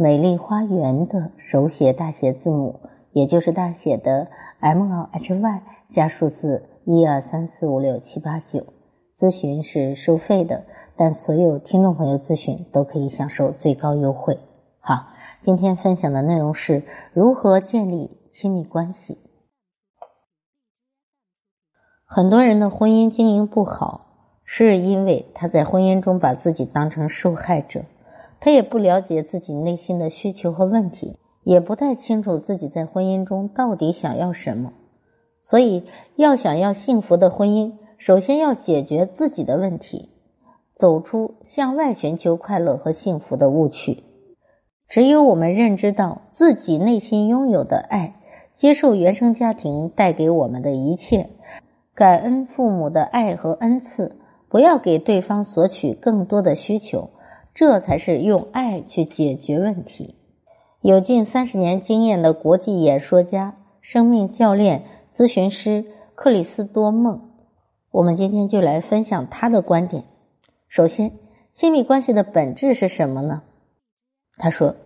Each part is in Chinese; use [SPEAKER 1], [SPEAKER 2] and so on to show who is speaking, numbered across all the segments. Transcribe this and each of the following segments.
[SPEAKER 1] 美丽花园的手写大写字母，也就是大写的 M L H Y 加数字一二三四五六七八九。咨询是收费的，但所有听众朋友咨询都可以享受最高优惠。好，今天分享的内容是如何建立亲密关系。很多人的婚姻经营不好，是因为他在婚姻中把自己当成受害者。他也不了解自己内心的需求和问题，也不太清楚自己在婚姻中到底想要什么。所以，要想要幸福的婚姻，首先要解决自己的问题，走出向外寻求快乐和幸福的误区。只有我们认知到自己内心拥有的爱，接受原生家庭带给我们的一切，感恩父母的爱和恩赐，不要给对方索取更多的需求。这才是用爱去解决问题。有近三十年经验的国际演说家、生命教练、咨询师克里斯多梦，我们今天就来分享他的观点。首先，亲密关系的本质是什么呢？他说，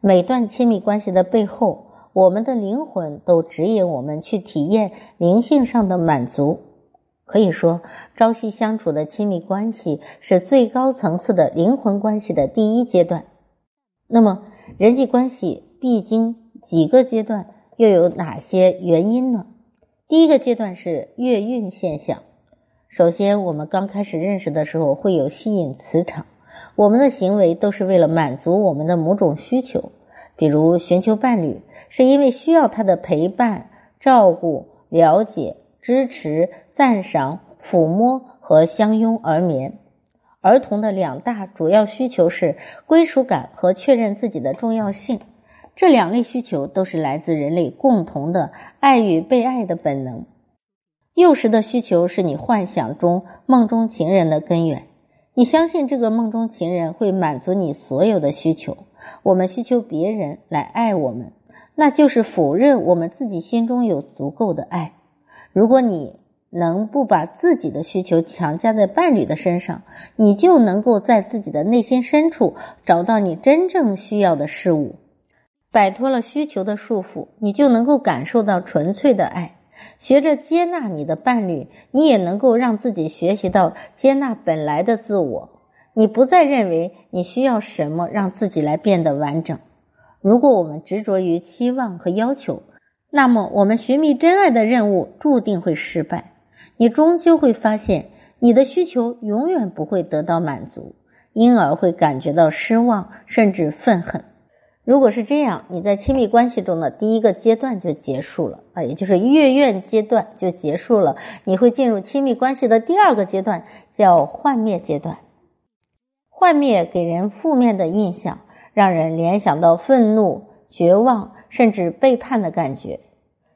[SPEAKER 1] 每段亲密关系的背后，我们的灵魂都指引我们去体验灵性上的满足。可以说，朝夕相处的亲密关系是最高层次的灵魂关系的第一阶段。那么，人际关系必经几个阶段，又有哪些原因呢？第一个阶段是月运现象。首先，我们刚开始认识的时候会有吸引磁场，我们的行为都是为了满足我们的某种需求，比如寻求伴侣，是因为需要他的陪伴、照顾、了解。支持、赞赏、抚摸和相拥而眠。儿童的两大主要需求是归属感和确认自己的重要性。这两类需求都是来自人类共同的爱与被爱的本能。幼时的需求是你幻想中梦中情人的根源。你相信这个梦中情人会满足你所有的需求。我们需求别人来爱我们，那就是否认我们自己心中有足够的爱。如果你能不把自己的需求强加在伴侣的身上，你就能够在自己的内心深处找到你真正需要的事物，摆脱了需求的束缚，你就能够感受到纯粹的爱。学着接纳你的伴侣，你也能够让自己学习到接纳本来的自我。你不再认为你需要什么让自己来变得完整。如果我们执着于期望和要求，那么，我们寻觅真爱的任务注定会失败。你终究会发现，你的需求永远不会得到满足，因而会感觉到失望，甚至愤恨。如果是这样，你在亲密关系中的第一个阶段就结束了啊，也就是月怨阶段就结束了。你会进入亲密关系的第二个阶段，叫幻灭阶段。幻灭给人负面的印象，让人联想到愤怒、绝望。甚至背叛的感觉。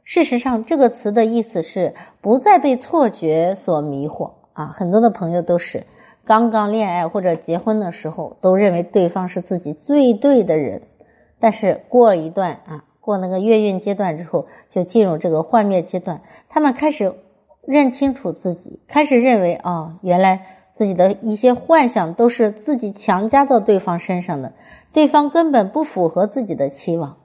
[SPEAKER 1] 事实上，这个词的意思是不再被错觉所迷惑啊。很多的朋友都是刚刚恋爱或者结婚的时候，都认为对方是自己最对的人，但是过一段啊，过那个月运阶段之后，就进入这个幻灭阶段。他们开始认清楚自己，开始认为啊，原来自己的一些幻想都是自己强加到对方身上的，对方根本不符合自己的期望。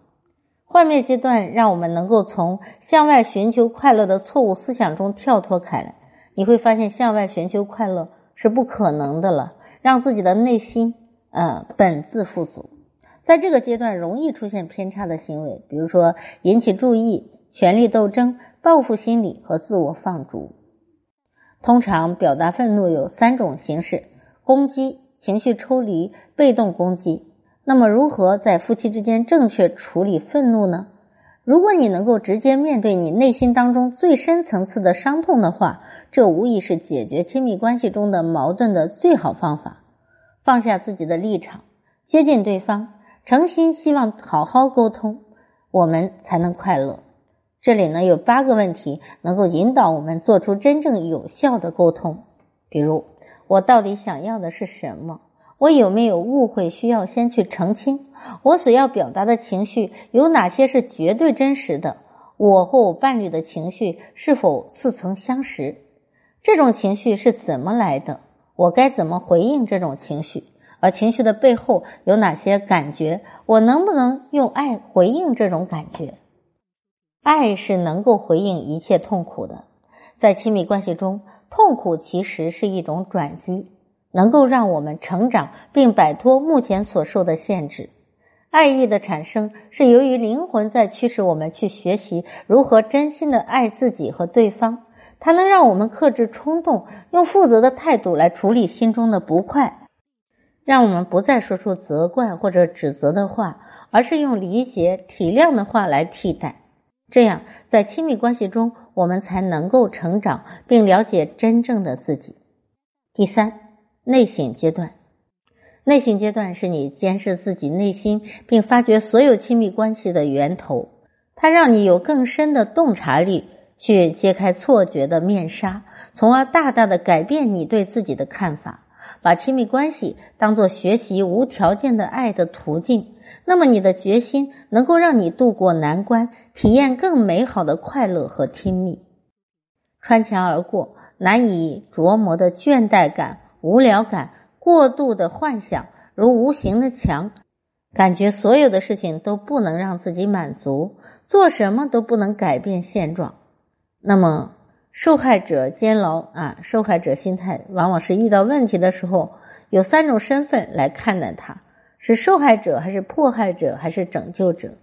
[SPEAKER 1] 幻灭阶段让我们能够从向外寻求快乐的错误思想中跳脱开来，你会发现向外寻求快乐是不可能的了。让自己的内心，呃，本自富足。在这个阶段容易出现偏差的行为，比如说引起注意、权力斗争、报复心理和自我放逐。通常表达愤怒有三种形式：攻击、情绪抽离、被动攻击。那么，如何在夫妻之间正确处理愤怒呢？如果你能够直接面对你内心当中最深层次的伤痛的话，这无疑是解决亲密关系中的矛盾的最好方法。放下自己的立场，接近对方，诚心希望好好沟通，我们才能快乐。这里呢有八个问题能够引导我们做出真正有效的沟通。比如，我到底想要的是什么？我有没有误会需要先去澄清？我所要表达的情绪有哪些是绝对真实的？我和我伴侣的情绪是否似曾相识？这种情绪是怎么来的？我该怎么回应这种情绪？而情绪的背后有哪些感觉？我能不能用爱回应这种感觉？爱是能够回应一切痛苦的。在亲密关系中，痛苦其实是一种转机，能够让我们成长并摆脱目前所受的限制。爱意的产生是由于灵魂在驱使我们去学习如何真心的爱自己和对方。它能让我们克制冲动，用负责的态度来处理心中的不快，让我们不再说出责怪或者指责的话，而是用理解、体谅的话来替代。这样，在亲密关系中，我们才能够成长并了解真正的自己。第三，内省阶段。内省阶段是你监视自己内心并发掘所有亲密关系的源头，它让你有更深的洞察力，去揭开错觉的面纱，从而大大的改变你对自己的看法。把亲密关系当做学习无条件的爱的途径，那么你的决心能够让你度过难关，体验更美好的快乐和亲密。穿墙而过，难以琢磨的倦怠感、无聊感。过度的幻想如无形的墙，感觉所有的事情都不能让自己满足，做什么都不能改变现状。那么，受害者监牢啊，受害者心态往往是遇到问题的时候，有三种身份来看待它：是受害者，还是迫害者，还是拯救者？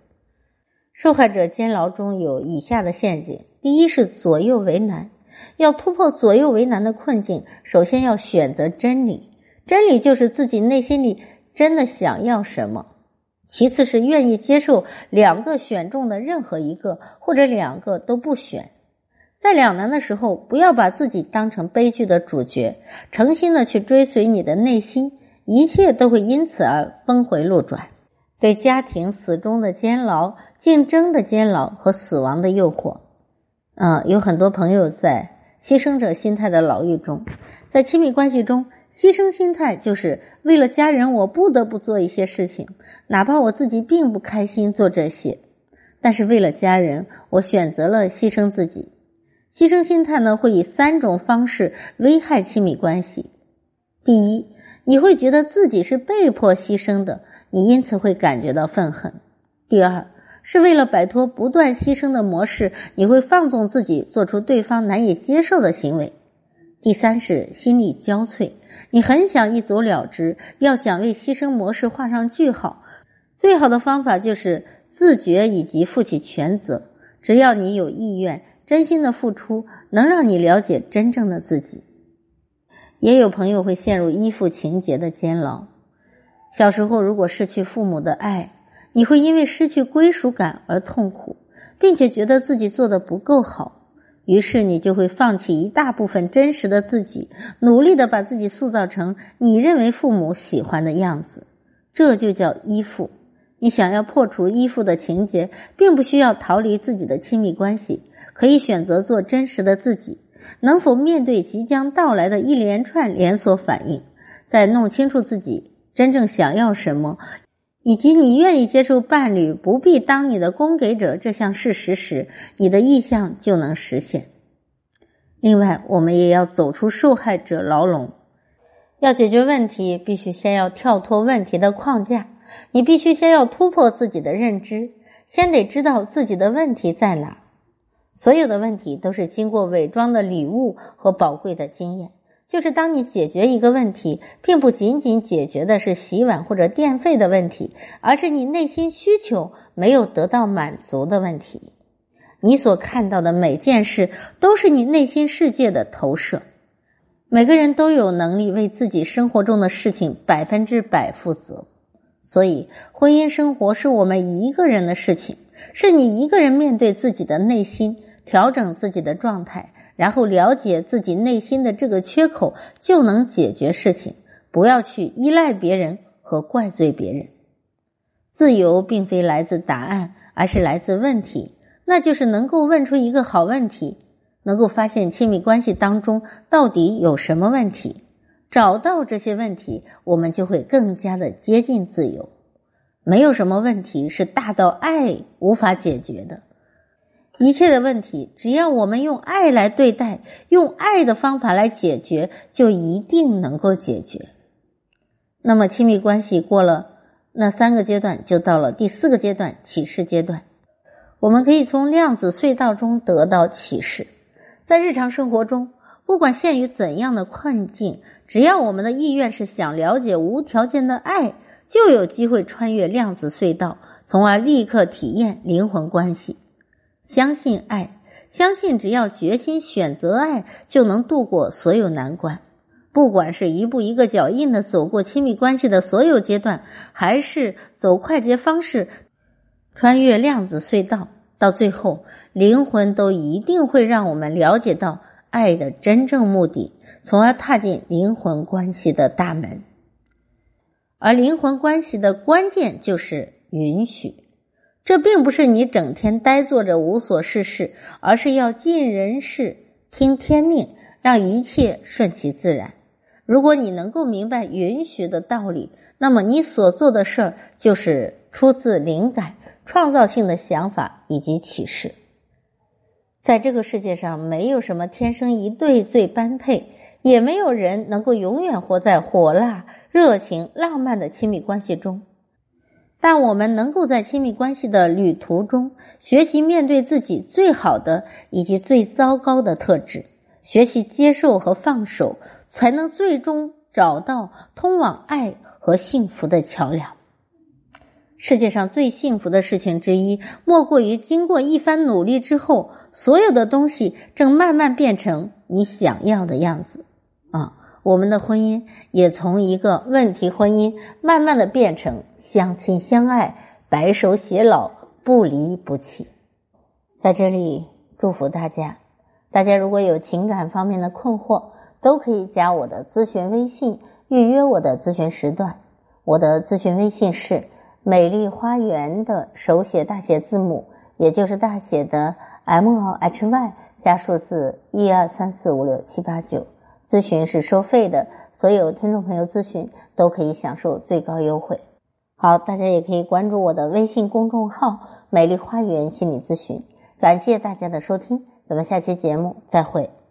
[SPEAKER 1] 受害者监牢中有以下的陷阱：第一是左右为难，要突破左右为难的困境，首先要选择真理。真理就是自己内心里真的想要什么，其次是愿意接受两个选中的任何一个，或者两个都不选。在两难的时候，不要把自己当成悲剧的主角，诚心的去追随你的内心，一切都会因此而峰回路转。对家庭死忠的监牢、竞争的监牢和死亡的诱惑，嗯，有很多朋友在牺牲者心态的牢狱中，在亲密关系中。牺牲心态就是为了家人，我不得不做一些事情，哪怕我自己并不开心做这些，但是为了家人，我选择了牺牲自己。牺牲心态呢，会以三种方式危害亲密关系。第一，你会觉得自己是被迫牺牲的，你因此会感觉到愤恨。第二，是为了摆脱不断牺牲的模式，你会放纵自己，做出对方难以接受的行为。第三是心力交瘁。你很想一走了之，要想为牺牲模式画上句号，最好的方法就是自觉以及负起全责。只要你有意愿，真心的付出，能让你了解真正的自己。也有朋友会陷入依附情节的监牢。小时候如果失去父母的爱，你会因为失去归属感而痛苦，并且觉得自己做的不够好。于是你就会放弃一大部分真实的自己，努力的把自己塑造成你认为父母喜欢的样子，这就叫依附。你想要破除依附的情节，并不需要逃离自己的亲密关系，可以选择做真实的自己。能否面对即将到来的一连串连锁反应，在弄清楚自己真正想要什么？以及你愿意接受伴侣不必当你的供给者这项事实时，你的意向就能实现。另外，我们也要走出受害者牢笼。要解决问题，必须先要跳脱问题的框架。你必须先要突破自己的认知，先得知道自己的问题在哪。所有的问题都是经过伪装的礼物和宝贵的经验。就是当你解决一个问题，并不仅仅解决的是洗碗或者电费的问题，而是你内心需求没有得到满足的问题。你所看到的每件事都是你内心世界的投射。每个人都有能力为自己生活中的事情百分之百负责，所以婚姻生活是我们一个人的事情，是你一个人面对自己的内心，调整自己的状态。然后了解自己内心的这个缺口，就能解决事情。不要去依赖别人和怪罪别人。自由并非来自答案，而是来自问题，那就是能够问出一个好问题，能够发现亲密关系当中到底有什么问题，找到这些问题，我们就会更加的接近自由。没有什么问题是大到爱无法解决的，一切的问题，只要我们用爱来对待，用爱的方法来解决，就一定能够解决。那么，亲密关系过了那三个阶段，就到了第四个阶段——启示阶段。我们可以从量子隧道中得到启示，在日常生活中，不管陷于怎样的困境，只要我们的意愿是想了解无条件的爱。就有机会穿越量子隧道，从而立刻体验灵魂关系。相信爱，相信只要决心选择爱，就能度过所有难关。不管是一步一个脚印的走过亲密关系的所有阶段，还是走快捷方式穿越量子隧道，到最后，灵魂都一定会让我们了解到爱的真正目的，从而踏进灵魂关系的大门。而灵魂关系的关键就是允许，这并不是你整天呆坐着无所事事，而是要尽人事，听天命，让一切顺其自然。如果你能够明白允许的道理，那么你所做的事儿就是出自灵感、创造性的想法以及启示。在这个世界上，没有什么天生一对最般配，也没有人能够永远活在火辣。热情、浪漫的亲密关系中，但我们能够在亲密关系的旅途中学习面对自己最好的以及最糟糕的特质，学习接受和放手，才能最终找到通往爱和幸福的桥梁。世界上最幸福的事情之一，莫过于经过一番努力之后，所有的东西正慢慢变成你想要的样子。啊。我们的婚姻也从一个问题婚姻，慢慢的变成相亲相爱、白首偕老、不离不弃。在这里祝福大家，大家如果有情感方面的困惑，都可以加我的咨询微信，预约我的咨询时段。我的咨询微信是“美丽花园”的手写大写字母，也就是大写的 M L H Y 加数字一二三四五六七八九。咨询是收费的，所有听众朋友咨询都可以享受最高优惠。好，大家也可以关注我的微信公众号“美丽花园心理咨询”。感谢大家的收听，咱们下期节目再会。